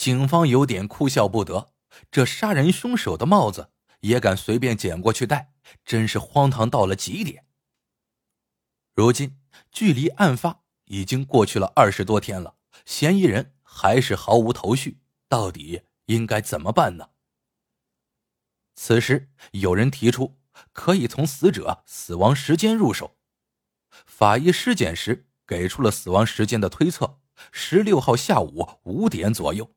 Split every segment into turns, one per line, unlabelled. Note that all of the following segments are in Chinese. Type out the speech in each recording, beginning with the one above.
警方有点哭笑不得，这杀人凶手的帽子也敢随便捡过去戴，真是荒唐到了极点。如今距离案发已经过去了二十多天了，嫌疑人还是毫无头绪，到底应该怎么办呢？此时有人提出，可以从死者死亡时间入手。法医尸检时给出了死亡时间的推测：十六号下午五点左右。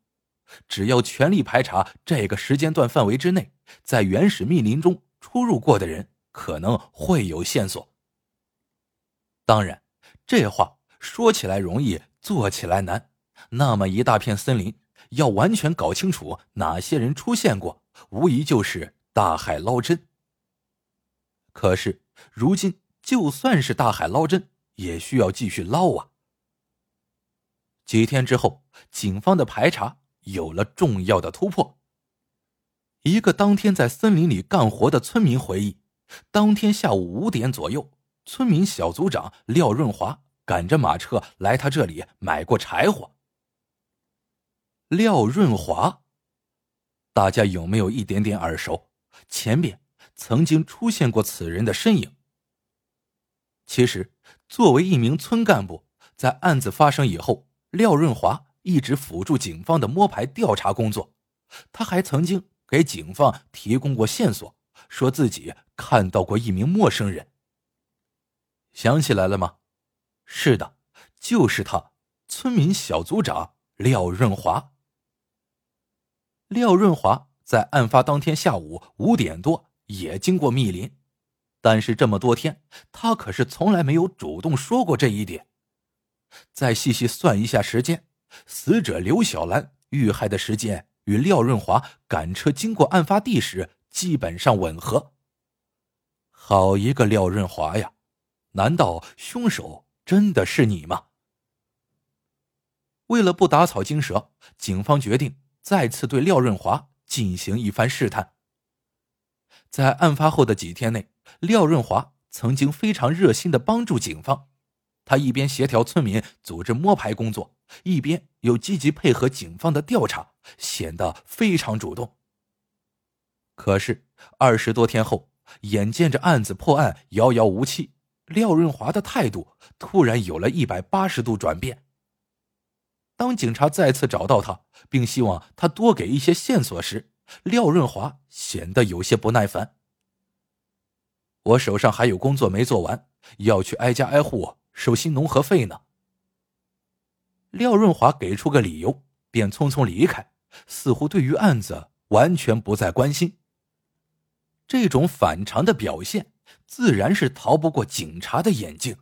只要全力排查这个时间段范围之内，在原始密林中出入过的人，可能会有线索。当然，这话说起来容易，做起来难。那么一大片森林，要完全搞清楚哪些人出现过，无疑就是大海捞针。可是如今，就算是大海捞针，也需要继续捞啊。几天之后，警方的排查有了重要的突破。一个当天在森林里干活的村民回忆，当天下午五点左右，村民小组长廖润华赶着马车来他这里买过柴火。廖润华，大家有没有一点点耳熟？前边曾经出现过此人的身影。其实，作为一名村干部，在案子发生以后，廖润华一直辅助警方的摸排调查工作。他还曾经给警方提供过线索，说自己看到过一名陌生人。想起来了吗？是的，就是他，村民小组长廖润华。廖润华在案发当天下午五点多也经过密林。但是这么多天，他可是从来没有主动说过这一点。再细细算一下时间，死者刘小兰遇害的时间与廖润华赶车经过案发地时基本上吻合。好一个廖润华呀！难道凶手真的是你吗？为了不打草惊蛇，警方决定再次对廖润华进行一番试探。在案发后的几天内。廖润华曾经非常热心的帮助警方，他一边协调村民组织摸排工作，一边又积极配合警方的调查，显得非常主动。可是二十多天后，眼见着案子破案遥遥无期，廖润华的态度突然有了一百八十度转变。当警察再次找到他，并希望他多给一些线索时，廖润华显得有些不耐烦。我手上还有工作没做完，要去挨家挨户收新农合费呢。廖润华给出个理由，便匆匆离开，似乎对于案子完全不再关心。这种反常的表现，自然是逃不过警察的眼睛。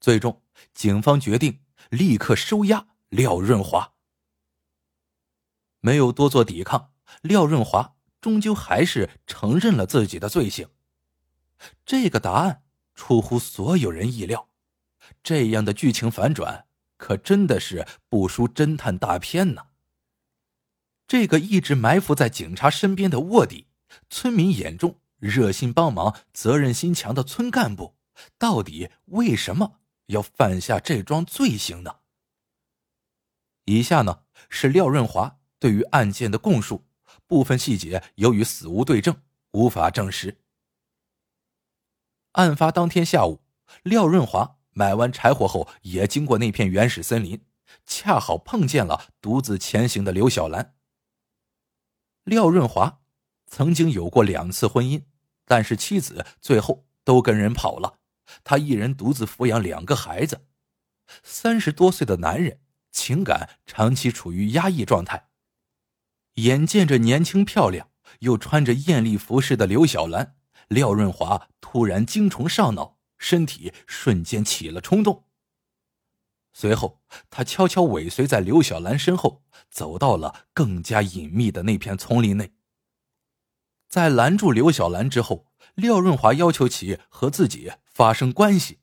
最终，警方决定立刻收押廖润华。没有多做抵抗，廖润华终究还是承认了自己的罪行。这个答案出乎所有人意料，这样的剧情反转可真的是不输侦探大片呢。这个一直埋伏在警察身边的卧底，村民眼中热心帮忙、责任心强的村干部，到底为什么要犯下这桩罪行呢？以下呢是廖润华对于案件的供述，部分细节由于死无对证，无法证实。案发当天下午，廖润华买完柴火后，也经过那片原始森林，恰好碰见了独自前行的刘小兰。廖润华曾经有过两次婚姻，但是妻子最后都跟人跑了，他一人独自抚养两个孩子。三十多岁的男人，情感长期处于压抑状态，眼见着年轻漂亮又穿着艳丽服饰的刘小兰。廖润华突然精虫上脑，身体瞬间起了冲动。随后，他悄悄尾随在刘小兰身后，走到了更加隐秘的那片丛林内。在拦住刘小兰之后，廖润华要求其和自己发生关系。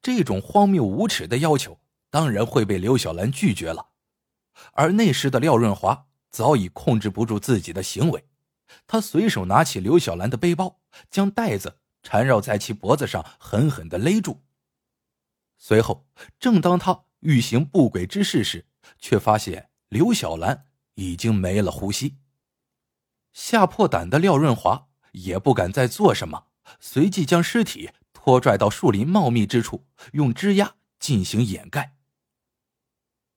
这种荒谬无耻的要求，当然会被刘小兰拒绝了。而那时的廖润华早已控制不住自己的行为。他随手拿起刘小兰的背包，将带子缠绕在其脖子上，狠狠的勒住。随后，正当他欲行不轨之事时，却发现刘小兰已经没了呼吸。吓破胆的廖润华也不敢再做什么，随即将尸体拖拽到树林茂密之处，用枝丫进行掩盖。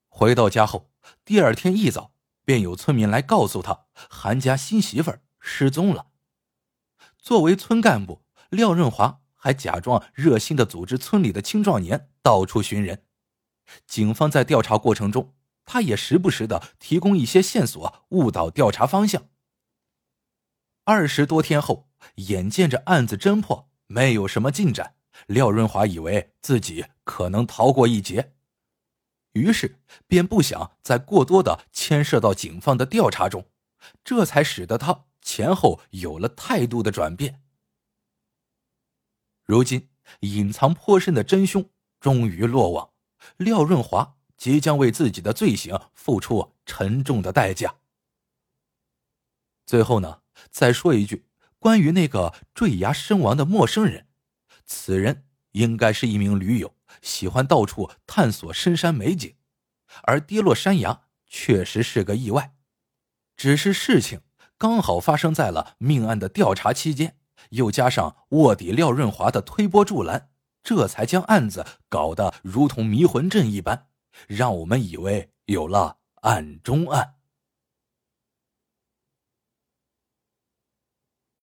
回到家后，第二天一早便有村民来告诉他，韩家新媳妇儿失踪了。作为村干部，廖润华还假装热心的组织村里的青壮年到处寻人。警方在调查过程中，他也时不时的提供一些线索，误导调查方向。二十多天后，眼见着案子侦破没有什么进展，廖润华以为自己可能逃过一劫，于是便不想再过多的牵涉到警方的调查中，这才使得他前后有了态度的转变。如今，隐藏颇深的真凶终于落网。廖润华即将为自己的罪行付出沉重的代价。最后呢，再说一句，关于那个坠崖身亡的陌生人，此人应该是一名驴友，喜欢到处探索深山美景，而跌落山崖确实是个意外。只是事情刚好发生在了命案的调查期间，又加上卧底廖润华的推波助澜。这才将案子搞得如同迷魂阵一般，让我们以为有了案中案。